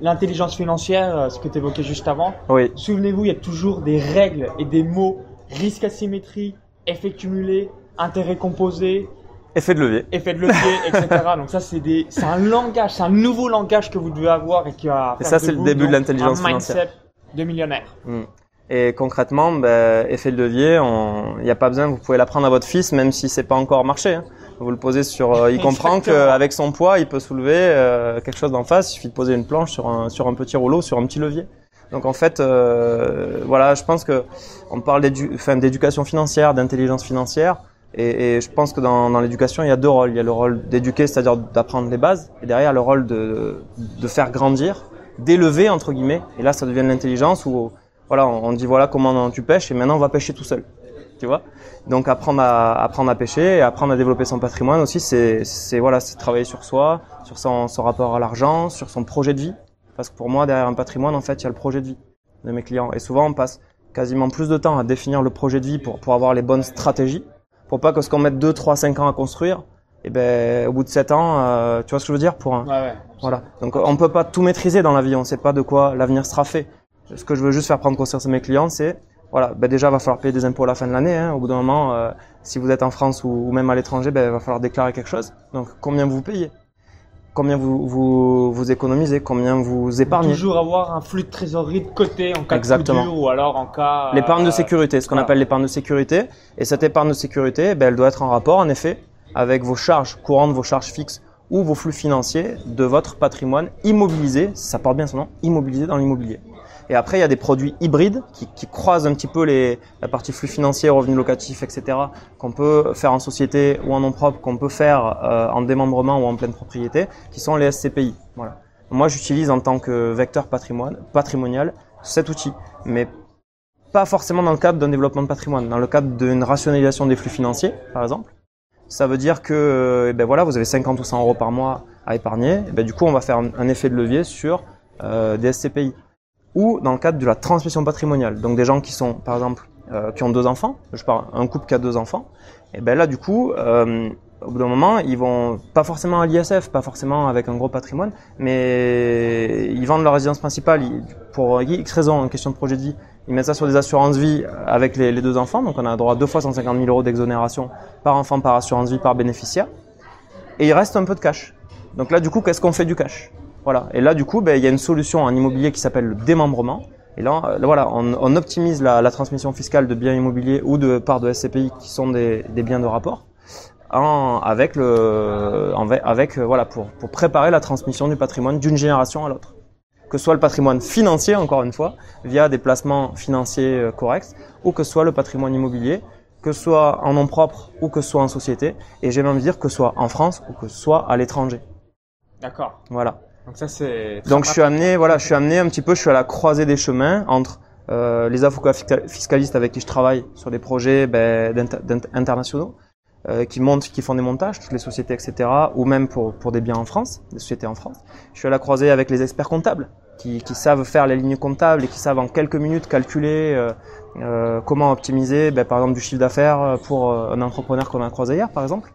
l'intelligence financière, euh, ce que tu évoquais juste avant, Oui, Souvenez-vous, il y a toujours des règles et des mots risque asymétrie, effet cumulé, intérêt composé, effet de levier. effet de levier, etc. Donc ça, c'est des, c'est un langage, c'est un nouveau langage que vous devez avoir et qui va. Et ça, c'est le début de l'intelligence financière. mindset de millionnaire. Mm. Et concrètement, ben, effet de levier, on- il n'y a pas besoin, vous pouvez l'apprendre à votre fils, même si c'est pas encore marché. hein. Vous le posez sur, euh, il comprend qu'avec son poids, il peut soulever euh, quelque chose d'en face. Il suffit de poser une planche sur un, sur un petit rouleau, sur un petit levier. Donc en fait, euh, voilà, je pense que on parle enfin, d'éducation financière, d'intelligence financière, et, et je pense que dans, dans l'éducation, il y a deux rôles. Il y a le rôle d'éduquer, c'est-à-dire d'apprendre les bases, et derrière le rôle de, de faire grandir, d'élever entre guillemets. Et là, ça devient de l'intelligence où voilà, on, on dit voilà comment tu pêches, et maintenant on va pêcher tout seul. Tu vois Donc apprendre à apprendre à pêcher et apprendre à développer son patrimoine aussi, c'est c'est voilà, c'est travailler sur soi, sur son, son rapport à l'argent, sur son projet de vie. Parce que pour moi, derrière un patrimoine, en fait, il y a le projet de vie de mes clients. Et souvent, on passe quasiment plus de temps à définir le projet de vie pour, pour avoir les bonnes stratégies, pour pas que ce qu'on mette 2, 3, 5 ans à construire, et ben au bout de 7 ans, euh, tu vois ce que je veux dire pour un, Ouais, ouais. voilà. Donc on peut pas tout maîtriser dans la vie, on sait pas de quoi l'avenir sera fait. Ce que je veux juste faire prendre conscience à mes clients, c'est voilà, ben déjà va falloir payer des impôts à la fin de l'année. Hein. Au bout d'un moment, euh, si vous êtes en France ou, ou même à l'étranger, ben va falloir déclarer quelque chose. Donc combien vous payez, combien vous vous, vous économisez, combien vous épargnez? Toujours avoir un flux de trésorerie de côté en cas Exactement. de coup dur ou alors en cas. L'épargne de euh, sécurité, ce qu'on voilà. appelle l'épargne de sécurité. Et cette épargne de sécurité, ben, elle doit être en rapport, en effet, avec vos charges courantes, vos charges fixes ou vos flux financiers de votre patrimoine immobilisé, ça porte bien son nom, immobilisé dans l'immobilier. Et après, il y a des produits hybrides qui, croisent un petit peu les, la partie flux financier, revenus locatifs, etc., qu'on peut faire en société ou en nom propre, qu'on peut faire euh, en démembrement ou en pleine propriété, qui sont les SCPI. Voilà. Moi, j'utilise en tant que vecteur patrimoine, patrimonial cet outil, mais pas forcément dans le cadre d'un développement de patrimoine, dans le cadre d'une rationalisation des flux financiers, par exemple. Ça veut dire que, euh, eh ben voilà, vous avez 50 ou 100 euros par mois à épargner. Eh ben du coup, on va faire un, un effet de levier sur euh, des SCPI. Ou dans le cadre de la transmission patrimoniale. Donc des gens qui sont, par exemple, euh, qui ont deux enfants. Je parle un couple qui a deux enfants. Et ben là, du coup, euh, au bout d'un moment, ils vont pas forcément à l'ISF, pas forcément avec un gros patrimoine, mais ils vendent leur résidence principale pour X raisons, en question de projet de vie. Ils mettent ça sur des assurances vie avec les, les deux enfants, donc on a droit à deux fois 150 000 euros d'exonération par enfant, par assurance vie, par bénéficiaire. Et il reste un peu de cash. Donc là, du coup, qu'est-ce qu'on fait du cash? Voilà. Et là, du coup, ben, il y a une solution en immobilier qui s'appelle le démembrement. Et là, euh, voilà, on, on optimise la, la transmission fiscale de biens immobiliers ou de parts de SCPI qui sont des, des biens de rapport en, avec le, en- avec, euh, voilà, pour, pour préparer la transmission du patrimoine d'une génération à l'autre. Que ce soit le patrimoine financier, encore une fois, via des placements financiers euh, corrects, ou que ce soit le patrimoine immobilier, que ce soit en nom propre ou que ce soit en société, et j'ai même dire que ce soit en France ou que ce soit à l'étranger. D'accord. Voilà. Donc ça c'est. Donc je suis amené, voilà, je suis amené un petit peu, je suis à la croisée des chemins entre euh, les avocats fisca- fiscalistes avec qui je travaille sur des projets ben, internationaux, euh, qui montent, qui font des montages, toutes les sociétés, etc., ou même pour, pour des biens en France, des sociétés en France. Je suis à la croisée avec les experts comptables, qui, qui savent faire les lignes comptables et qui savent en quelques minutes calculer euh, euh, comment optimiser, ben, par exemple, du chiffre d'affaires pour euh, un entrepreneur qu'on a croisé hier, par exemple.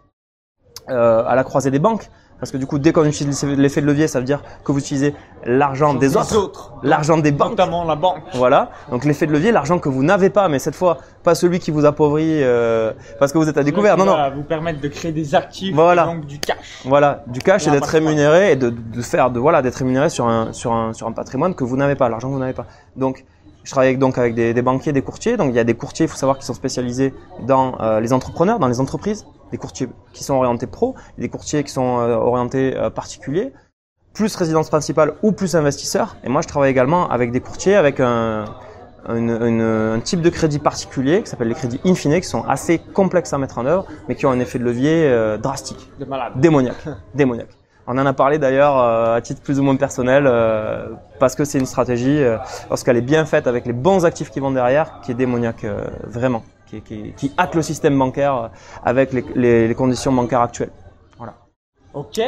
Euh, à la croisée des banques, parce que du coup, dès qu'on utilise l'effet de levier, ça veut dire que vous utilisez l'argent des autres, l'argent des banques. Notamment la banque. Voilà. Donc l'effet de levier, l'argent que vous n'avez pas, mais cette fois pas celui qui vous appauvrit euh, parce que vous êtes à découvert. Non, non. va vous permettre de créer des actifs. Voilà. donc du cash. Voilà, du cash et d'être rémunéré et de, de faire de voilà d'être rémunéré sur un sur un sur un patrimoine que vous n'avez pas, l'argent que vous n'avez pas. Donc Je travaille donc avec des, des banquiers, des courtiers. Donc il y a des courtiers, il faut savoir, qui sont spécialisés dans euh, les entrepreneurs, dans les entreprises, des courtiers qui sont orientés pro, et des courtiers qui sont euh, orientés euh, particuliers, plus résidence principale ou plus investisseurs. Et moi, je travaille également avec des courtiers avec un, une- une- un type de crédit particulier qui s'appelle les crédits in fine, qui sont assez complexes à mettre en œuvre, mais qui ont un effet de levier euh, drastique De malade. démoniaque. démoniaque. On en a parlé d'ailleurs euh, à titre plus ou moins personnel euh, parce que c'est une stratégie euh, lorsqu'elle est bien faite avec les bons actifs qui vont derrière qui est démoniaque vraiment, qui, qui, qui hacke le système bancaire euh, avec les, les- les conditions bancaires actuelles. Ok.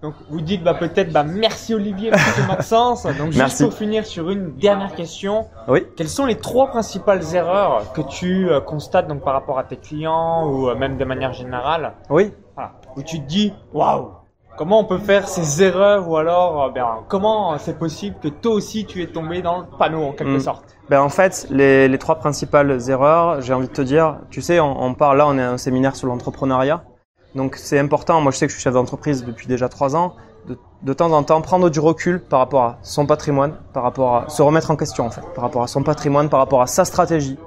Donc vous dites bah peut-être bah merci Olivier, merci Maxence. Donc juste Merci. pour finir sur une dernière question, Oui. quelles sont les trois principales erreurs que tu euh, constates donc par rapport à tes clients ou euh, même de manière générale, Oui. voilà, où tu te dis waouh comment on peut faire ces erreurs ou alors euh, ben, comment c'est possible que toi aussi tu es tombé dans le panneau en quelque Mm. sorte. Ben en fait, les, les trois principales erreurs, j'ai envie de te dire, tu sais, on, on parle là, on est à un séminaire sur l'entrepreneuriat. Donc c'est important, moi je sais que je suis chef d'entreprise depuis déjà trois ans, de, de temps en temps prendre du recul par rapport à son patrimoine, par rapport à se remettre en question en fait, par rapport à son patrimoine, par rapport à sa stratégie,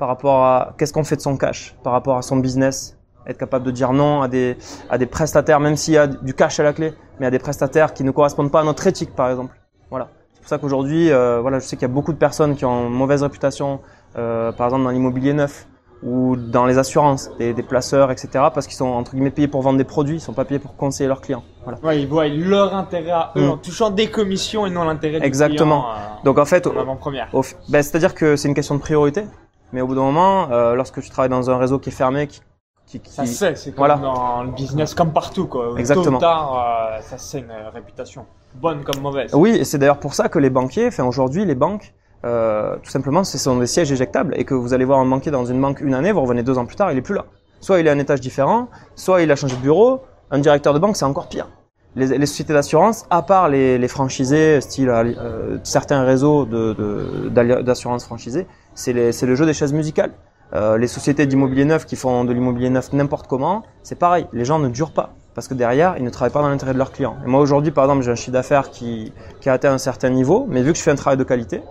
par rapport à qu'est-ce qu'on fait de son cash, par rapport à son business, être capable de dire non à des, à des prestataires, même s'il y a du cash à la clé, mais à des prestataires qui ne correspondent pas à notre éthique par exemple. Voilà. C'est pour ça qu'aujourd'hui, euh, voilà, je sais qu'il y a beaucoup de personnes qui ont une mauvaise réputation, euh, par exemple dans l'immobilier neuf ou dans les assurances, des, des placeurs, etc., parce qu'ils sont entre guillemets payés pour vendre des produits, ils sont pas payés pour conseiller leurs clients. Voilà. Ouais, ils voient leur intérêt à eux Mm. en touchant des commissions et non l'intérêt Exactement. client. euh, Donc en fait, en avant-première. ben, c'est-à-dire que c'est une question de priorité, mais au bout d'un moment, euh, lorsque tu travailles dans un réseau qui est fermé, qui, qui, qui- Ça sait, c'est comme Voilà. dans le business comme partout quoi. Tôt Exactement. ou tard, euh, ça c'est une réputation, bonne comme mauvaise. Oui, et c'est d'ailleurs pour ça que les banquiers, enfin aujourd'hui les banques, euh, tout simplement, ce sont des sièges éjectables et que vous allez voir un banquier dans une banque une année, vous revenez deux ans plus tard, il est plus là. Soit il est à un étage différent, soit il a changé de bureau. Un directeur de banque, c'est encore pire. Les, les sociétés d'assurance, à part les, les franchisés, style euh, certains réseaux de- de- d'assurance franchisés, c'est le jeu des chaises musicales. Euh, les sociétés d'immobilier neuf qui font de l'immobilier neuf n'importe comment, c'est pareil. Les gens ne durent pas parce que derrière, ils ne travaillent pas dans l'intérêt de leurs clients. Et moi aujourd'hui, par exemple, j'ai un chiffre d'affaires qui, qui a atteint un certain niveau, mais vu que je fais un travail de qualité,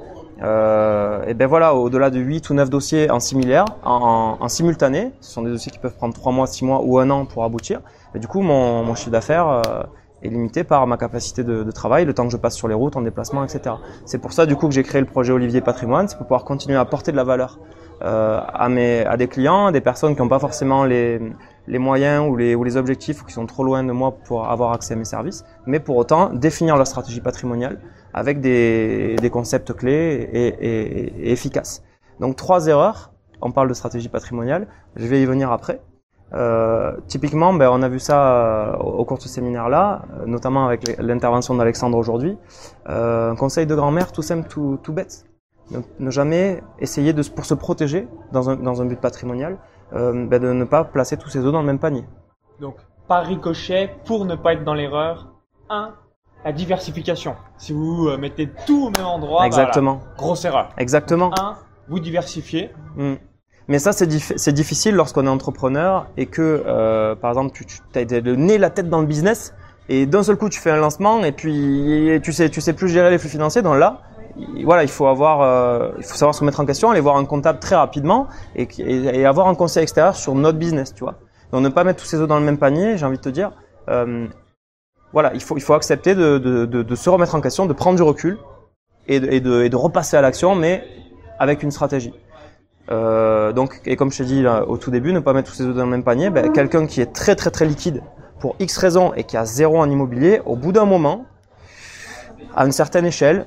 euh, et ben voilà, au-delà de 8 ou 9 dossiers en similaire, en, simultané, ce sont des dossiers qui peuvent prendre 3 mois, 6 mois ou un an pour aboutir. Et du coup, mon, mon chiffre d'affaires euh, est limité par ma capacité de, de travail, le temps que je passe sur les routes, en déplacement, etc. C'est pour ça du coup que j'ai créé le projet Olivier Patrimoine, c'est pour pouvoir continuer à apporter de la valeur euh, à, mes, à des clients, à des personnes qui n'ont pas forcément les, les moyens ou les, ou les objectifs ou qui sont trop loin de moi pour avoir accès à mes services, mais pour autant définir leur stratégie patrimoniale avec des, des concepts clés et, et- et efficaces. Donc trois erreurs, on parle de stratégie patrimoniale, je vais y venir après. Euh, typiquement, ben, on a vu ça euh, au cours de ce séminaire-là, euh, notamment avec l'intervention d'Alexandre aujourd'hui. Euh, un conseil de grand-mère tout simple, tout, tout bête. Ne, ne jamais essayer de, se- pour se protéger dans un, dans un but patrimonial, euh, ben, de ne pas placer tous ses œufs dans le même panier. Donc par ricochet, pour ne pas être dans l'erreur, 1. La diversification. Si vous euh, mettez tout au même endroit, bah, Exactement, voilà, grosse erreur. exactement. 1. Vous diversifiez. Mm. Mais ça, c'est dif- c'est difficile lorsqu'on est entrepreneur et que, euh, par exemple, tu, tu as le nez, la tête dans le business et d'un seul coup, tu fais un lancement et puis tu sais, tu sais plus gérer les flux financiers. Donc là, voilà, il faut avoir, euh, il faut savoir se mettre en question, aller voir un comptable très rapidement et, et, avoir un conseil extérieur sur notre business, tu vois. Donc ne pas mettre tous ses œufs dans le même panier. J'ai envie de te dire, euh, voilà, il faut, il faut accepter de, de, de, de se remettre en question, de prendre du recul et de, et de, repasser à l'action, mais avec une stratégie. Euh, donc, et comme je t'ai dit au tout début, ne pas mettre tous ses œufs dans le même panier. Ben, quelqu'un qui est très très très liquide pour X raisons et qui a zéro en immobilier, au bout d'un moment, à une certaine échelle,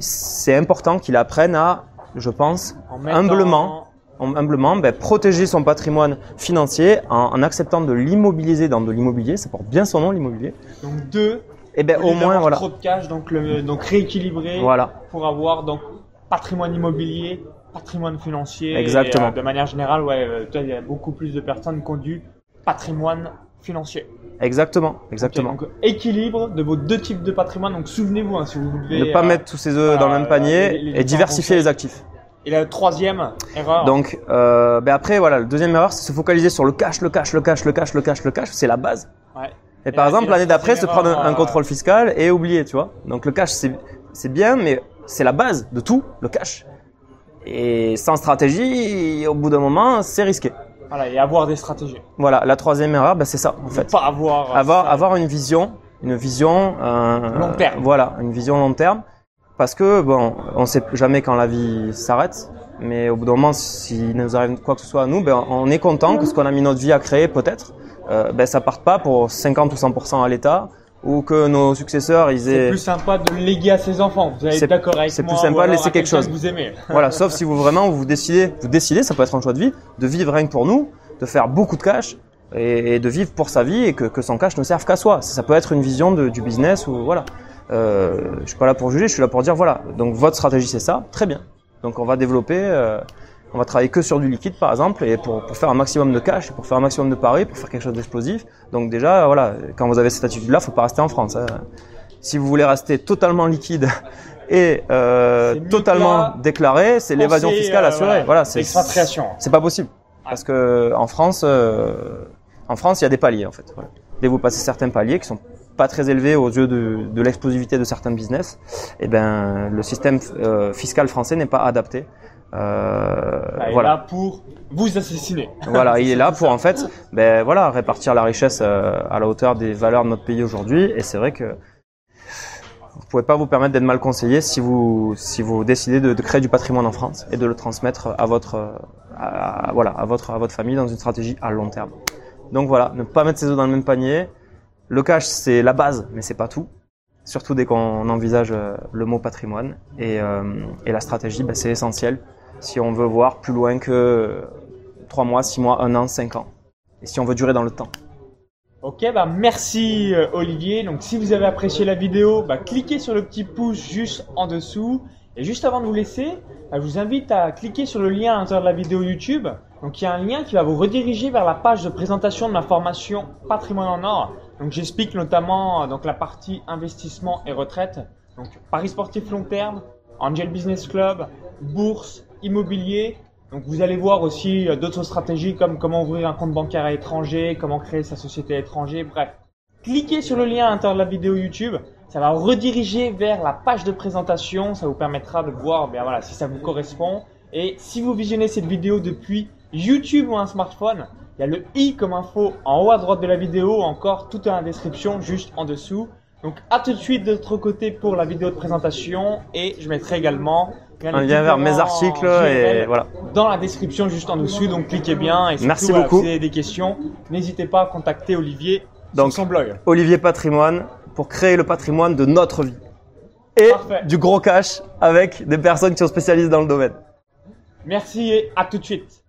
c'est important qu'il apprenne à, je pense, Humblement. hum- humblement, ben, protéger son patrimoine financier en, en acceptant de l'immobiliser dans de l'immobilier. Ça porte bien son nom, l'immobilier. Donc 2. Et ben, au moins, voilà. Trop de cash, donc, le, donc rééquilibrer Voilà. pour avoir donc patrimoine immobilier, patrimoine financier. Exactement. Et, euh, de manière générale, ouais, euh, il y a beaucoup plus de personnes qui ont du patrimoine financier. Exactement. Exactement. Donc équilibre de vos deux types de patrimoine. Donc souvenez-vous, hein, si vous voulez. ne pas euh, mettre tous ses œufs dans le même voilà, panier les- les et diversifier les actifs. Et la troisième erreur. Donc, euh, ben après, voilà, la deuxième erreur, c'est se focaliser sur le cash, le cash, le cash, le cash, le cash, le cash. C'est la base. Ouais. Et par exemple, l'année d'après, se prendre un, un contrôle fiscal et oublier, tu vois. Donc le cash, c'est c'est bien, mais c'est la base de tout, le cash. Et sans stratégie, au bout d'un moment, c'est risqué. Voilà, et avoir des stratégies. Voilà, la troisième erreur, ben, c'est ça en Ne fait. pas avoir. euh, Avoir, ça. avoir une vision, une vision euh, Long terme. Voilà, une vision long terme. Parce que bon, on sait jamais quand la vie s'arrête, mais au bout d'un moment, s'il nous arrive quoi que ce soit à nous, ben, on est content que ce qu'on a mis notre vie à créer, peut-être, euh, ben, ça parte pas pour 50 ou 100% à l'État, ou que nos successeurs, ils C'est aient, plus sympa de le léguer à ses enfants. Vous allez C'est- être d'accord avec c'est moi plus sympa de laisser quelque chose. que vous aimez. voilà, sauf si vous vraiment vous décidez, vous décidez, ça peut être un choix de vie, de vivre rien que pour nous, de faire beaucoup de cash et, et de vivre pour sa vie et que, que son cash ne serve qu'à soi. Ça, ça peut être une vision de- du business ou voilà. Euh, je suis pas là pour juger, je suis là pour dire voilà. Donc votre stratégie c'est ça, très bien. Donc on va développer, euh, on va travailler que sur du liquide par exemple et pour, pour faire un maximum de cash, pour faire un maximum de paris, pour faire quelque chose d'explosif. Donc déjà voilà, quand vous avez cette attitude-là, faut pas rester en France. hein. Si vous voulez rester totalement liquide et euh, C'est totalement déclaré, c'est l'évasion fiscale euh, assurée. Voilà, c'est L'expatriation. c'est pas possible. Parce que en France, euh, en France, il y a des paliers en fait. Voilà. Dès que vous passez certains paliers qui sont pas très élevés aux yeux de, de l'explosivité de certains business, et ben le système euh, fiscal français n'est pas adapté. Euh, et voilà, là pour vous assassiner. voilà, il est là pour ça. en fait, ben voilà, répartir la richesse euh, à la hauteur des valeurs de notre pays aujourd'hui. Et c'est vrai que vous pouvez pas vous permettre d'être mal conseillé si vous si vous décidez de, de créer du patrimoine en France et de le transmettre à votre à- à- voilà à votre à votre famille dans une stratégie à long terme. Donc voilà, ne pas mettre ses œufs dans le même panier. Le cash c'est la base, mais c'est pas tout. Surtout dès qu'on envisage euh, le mot patrimoine et, euh, et la stratégie, ben, c'est essentiel si on veut voir plus loin que 3 mois, 6 mois, 1 an, 5 ans. Et si on veut durer dans le temps. Ok, bah merci euh, Olivier. Donc si vous avez apprécié la vidéo, bah, cliquez sur le petit pouce juste en dessous. Et juste avant de vous laisser, bah, je vous invite à cliquer sur le lien à l'intérieur de la vidéo YouTube. Donc il y a un lien qui va vous rediriger vers la page de présentation de ma formation Patrimoine en or. Donc j'explique notamment euh, donc la partie investissement et retraite. Donc paris sportif long terme, Angel Business Club, bourse, immobilier. Donc vous allez voir aussi euh, d'autres stratégies comme comment ouvrir un compte bancaire à l'étranger, comment créer sa société à l'étranger, bref. Cliquez sur le lien à l'intérieur de la vidéo YouTube, ça va rediriger vers la page de présentation, ça vous permettra de voir ben voilà, si ça vous correspond. Et si vous visionnez cette vidéo depuis YouTube ou un smartphone, il y a le i comme info en haut à droite de la vidéo, encore tout est la description juste en dessous. Donc à tout de suite de l'autre côté pour la vidéo de présentation et je mettrai également Un lien vers mes articles et voilà. dans la description juste en dessous. Donc cliquez bien et surtout, Merci voilà, beaucoup. Si vous avez des questions, n'hésitez pas à contacter Olivier Donc, sur son blog. Olivier Patrimoine pour créer le patrimoine de notre vie. Et Parfait. du gros cash avec des personnes qui sont spécialistes dans le domaine. Merci et à tout de suite.